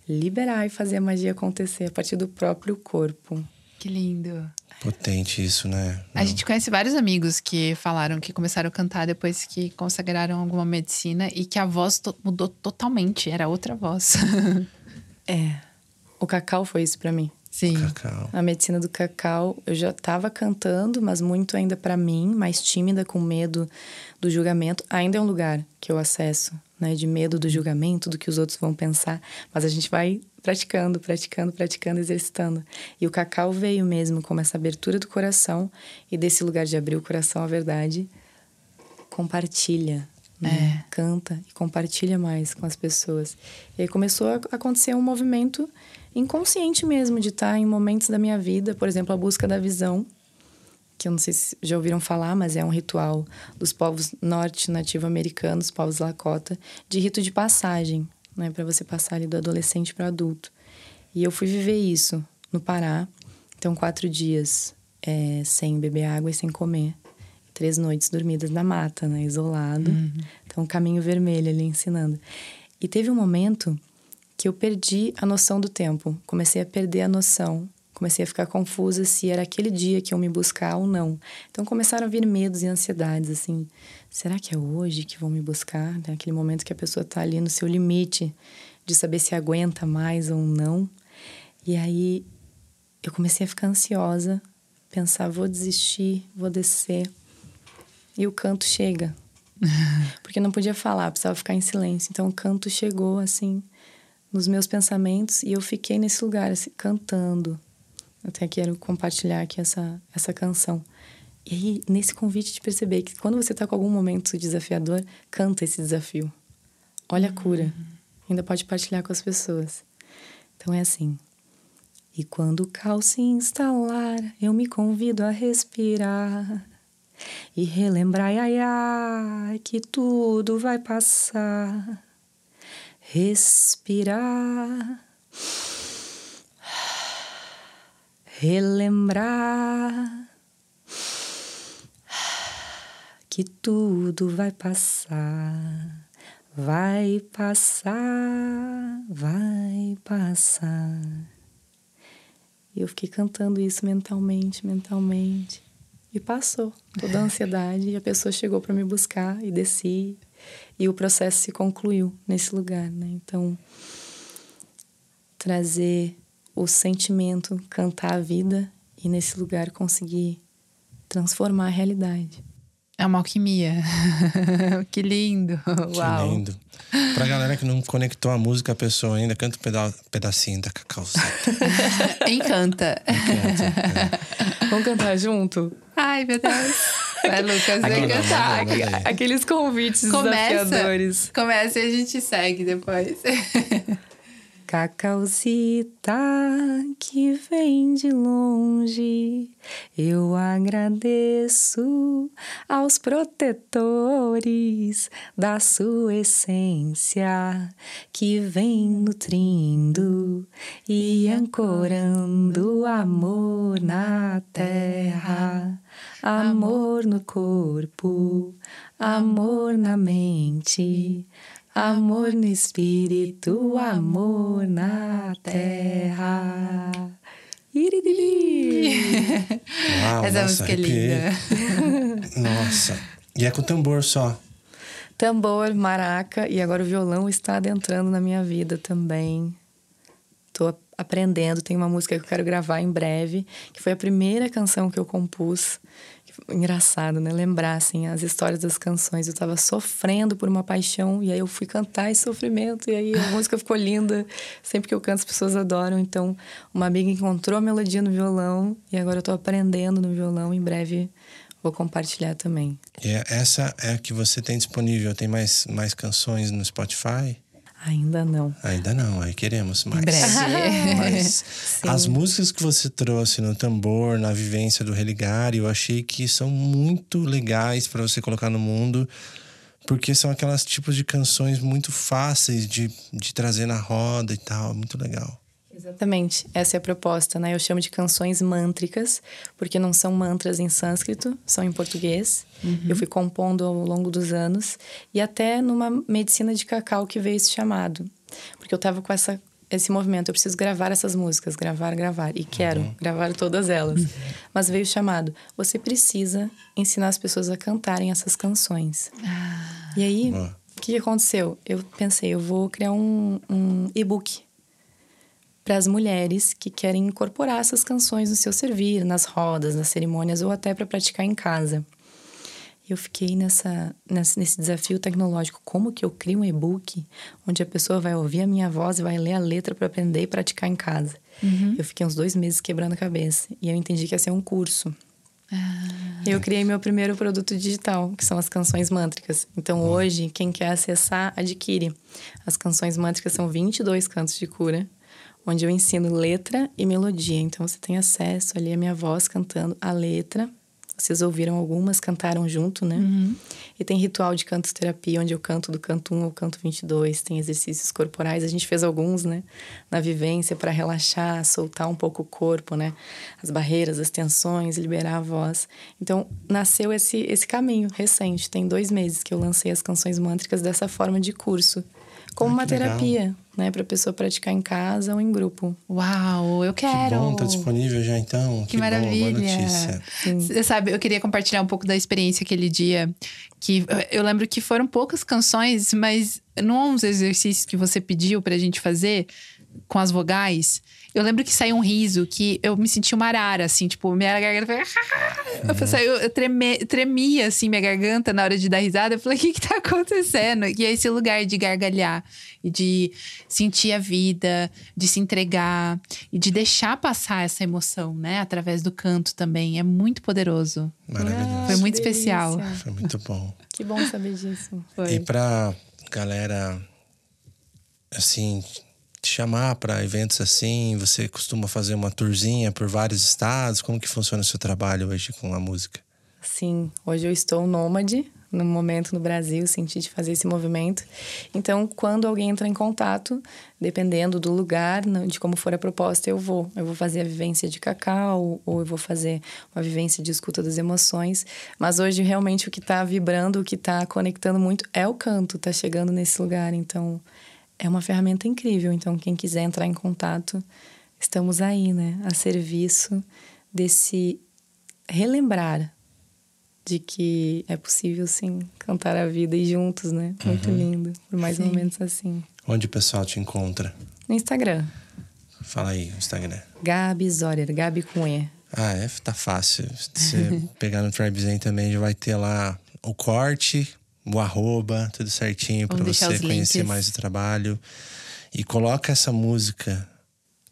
liberar e fazer a magia acontecer a partir do próprio corpo. Que lindo. Potente isso, né? A gente conhece vários amigos que falaram que começaram a cantar depois que consagraram alguma medicina e que a voz to- mudou totalmente, era outra voz. É. O cacau foi isso para mim. Sim. Cacau. A medicina do cacau, eu já estava cantando, mas muito ainda para mim, mais tímida, com medo do julgamento. Ainda é um lugar que eu acesso, né, de medo do julgamento, do que os outros vão pensar, mas a gente vai praticando, praticando, praticando, exercitando. E o cacau veio mesmo como essa abertura do coração e desse lugar de abrir o coração à verdade, compartilha, né? Canta e compartilha mais com as pessoas. E aí começou a acontecer um movimento inconsciente mesmo de estar em momentos da minha vida, por exemplo, a busca da visão, que eu não sei se já ouviram falar, mas é um ritual dos povos norte nativo-americanos, povos Lakota, de rito de passagem, né, para você passar ali do adolescente para adulto. E eu fui viver isso no Pará, então quatro dias é, sem beber água e sem comer, três noites dormidas na mata, né, isolado. Então caminho vermelho ali ensinando. E teve um momento que eu perdi a noção do tempo. Comecei a perder a noção. Comecei a ficar confusa se era aquele dia que eu me buscar ou não. Então começaram a vir medos e ansiedades, assim. Será que é hoje que vão me buscar? Né? Aquele momento que a pessoa está ali no seu limite de saber se aguenta mais ou não. E aí eu comecei a ficar ansiosa, pensar, vou desistir, vou descer. E o canto chega. Porque não podia falar, precisava ficar em silêncio. Então o canto chegou assim nos meus pensamentos e eu fiquei nesse lugar assim, cantando. Até quero compartilhar aqui essa essa canção. E aí nesse convite de perceber que quando você está com algum momento desafiador, canta esse desafio. Olha a cura. Ainda pode partilhar com as pessoas. Então é assim. E quando o caos se instalar, eu me convido a respirar e relembrar, ai, ai, que tudo vai passar. Respirar, relembrar que tudo vai passar, vai passar, vai passar. E eu fiquei cantando isso mentalmente, mentalmente. E passou toda a ansiedade e a pessoa chegou para me buscar e desci e o processo se concluiu nesse lugar, né? Então trazer o sentimento, cantar a vida e nesse lugar conseguir transformar a realidade. É uma alquimia. que lindo. Uau. Que lindo. Pra galera que não conectou a música à pessoa ainda, canta um peda pedacinho da Cacau Zeta. Encanta. Vamos cantar junto? Ai, meu Deus. Vai, Lucas, vai cantar. aí. Aqueles convites Começa, desafiadores. começa e a gente segue depois. Cacauzita que vem de longe, eu agradeço aos protetores da sua essência que vem nutrindo e ancorando amor na terra, amor no corpo, amor na mente. Amor no espírito, amor na terra. Iridili. Uau, Essa nossa, música é linda. Nossa. E é com tambor só. Tambor, maraca e agora o violão está adentrando na minha vida também. Tô aprendendo, tem uma música que eu quero gravar em breve, que foi a primeira canção que eu compus. Engraçado, né? Lembrar, assim, as histórias das canções. Eu tava sofrendo por uma paixão e aí eu fui cantar esse sofrimento e aí a música ficou linda. Sempre que eu canto, as pessoas adoram. Então, uma amiga encontrou a melodia no violão e agora eu tô aprendendo no violão. Em breve vou compartilhar também. E é- essa é a que você tem disponível. Tem mais, mais canções no Spotify? Ainda não. Ainda não, aí queremos mais. Breve. Mas as músicas que você trouxe no tambor, na vivência do Religare, eu achei que são muito legais para você colocar no mundo, porque são aquelas tipos de canções muito fáceis de, de trazer na roda e tal. Muito legal. Exatamente, essa é a proposta, né? Eu chamo de canções mântricas, porque não são mantras em sânscrito, são em português. Uhum. Eu fui compondo ao longo dos anos e até numa medicina de cacau que veio esse chamado, porque eu tava com essa esse movimento, eu preciso gravar essas músicas, gravar, gravar e quero uhum. gravar todas elas. Uhum. Mas veio o chamado, você precisa ensinar as pessoas a cantarem essas canções. Ah. E aí, o que aconteceu? Eu pensei, eu vou criar um, um e-book para as mulheres que querem incorporar essas canções no seu servir, nas rodas, nas cerimônias ou até para praticar em casa. Eu fiquei nessa, nesse desafio tecnológico. Como que eu crio um e-book onde a pessoa vai ouvir a minha voz e vai ler a letra para aprender e praticar em casa? Uhum. Eu fiquei uns dois meses quebrando a cabeça e eu entendi que ia ser um curso. Ah. Eu criei meu primeiro produto digital, que são as canções mântricas. Então, hoje, quem quer acessar, adquire. As canções mântricas são 22 cantos de cura onde eu ensino letra e melodia. Então você tem acesso ali à minha voz cantando a letra. Vocês ouviram algumas, cantaram junto, né? Uhum. E tem ritual de canto terapia, onde eu canto do canto 1 ao canto 22. Tem exercícios corporais, a gente fez alguns, né? Na vivência, para relaxar, soltar um pouco o corpo, né? As barreiras, as tensões, liberar a voz. Então, nasceu esse, esse caminho recente. Tem dois meses que eu lancei as canções mântricas dessa forma de curso como ah, uma terapia, legal. Né, para pessoa praticar em casa ou em grupo. Uau, eu quero. Que bom, tá disponível já então. Que, que maravilha. Bom, boa notícia. Você sabe, eu queria compartilhar um pouco da experiência aquele dia, que eu lembro que foram poucas canções, mas num exercícios que você pediu pra gente fazer com as vogais, eu lembro que saiu um riso que eu me senti uma arara, assim, tipo, minha garganta foi. Uhum. Eu, eu treme, tremia, assim, minha garganta na hora de dar risada. Eu falei, o que que tá acontecendo? E é esse lugar de gargalhar e de sentir a vida, de se entregar e de deixar passar essa emoção, né? Através do canto também. É muito poderoso. Maravilhoso. Foi muito especial. Foi muito bom. Que bom saber disso. Foi. E pra galera, assim, te chamar para eventos assim? Você costuma fazer uma tourzinha por vários estados? Como que funciona o seu trabalho hoje com a música? Sim, hoje eu estou nômade no momento no Brasil, senti de fazer esse movimento. Então, quando alguém entra em contato, dependendo do lugar, de como for a proposta, eu vou. Eu vou fazer a vivência de cacau, ou eu vou fazer uma vivência de escuta das emoções. Mas hoje, realmente, o que está vibrando, o que está conectando muito é o canto, está chegando nesse lugar. Então, é uma ferramenta incrível. Então, quem quiser entrar em contato, estamos aí, né? A serviço desse relembrar de que é possível, sim, cantar a vida e juntos, né? Muito uhum. lindo. Por mais sim. momentos assim. Onde o pessoal te encontra? No Instagram. Fala aí, o Instagram. Gabi Zorer, Gabi com E. Ah, é, tá fácil. Se você pegar no Tribezen também, já vai ter lá o corte, o arroba, tudo certinho para você conhecer links. mais o trabalho. E coloca essa música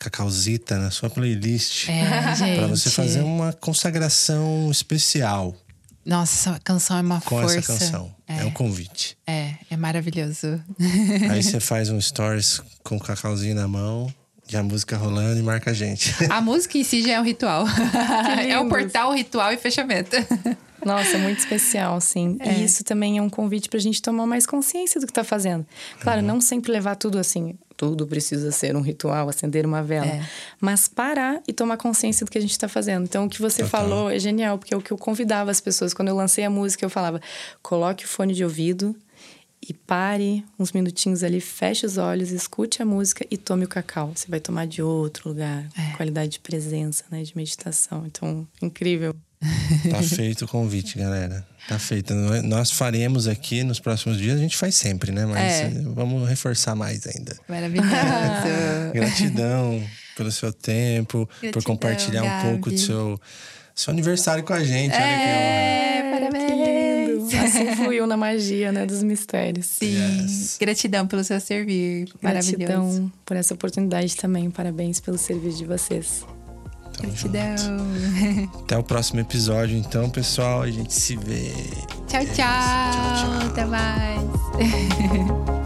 Cacauzita na sua playlist é, para você fazer uma consagração especial. Nossa, essa canção é uma com força. Com essa canção. É. é um convite. É, é maravilhoso. Aí você faz um stories com o cacauzinho na mão e a música rolando e marca a gente. A música em si já é um ritual. é o portal, ritual e fechamento. Nossa, muito especial, sim. É. E isso também é um convite para a gente tomar mais consciência do que está fazendo. Claro, uhum. não sempre levar tudo assim, tudo precisa ser um ritual, acender uma vela. É. Mas parar e tomar consciência do que a gente está fazendo. Então, o que você Total. falou é genial, porque é o que eu convidava as pessoas. Quando eu lancei a música, eu falava: coloque o fone de ouvido e pare uns minutinhos ali, feche os olhos, escute a música e tome o cacau. Você vai tomar de outro lugar, é. qualidade de presença, né, de meditação. Então, incrível. Tá feito o convite, galera. Tá feito. Nós faremos aqui nos próximos dias, a gente faz sempre, né? Mas é. vamos reforçar mais ainda. Maravilhoso. Gratidão pelo seu tempo, Gratidão, por compartilhar Gabi. um pouco do seu, seu aniversário com a gente. É, Olha que parabéns. Assim fluiu na magia, né, dos mistérios. Sim. Yes. Gratidão pelo seu servir. Gratidão Maravilhoso. por essa oportunidade também. Parabéns pelo serviço de vocês. Gratidão. Até o próximo episódio, então, pessoal. A gente se vê. Tchau, tchau. tchau, tchau. Até mais.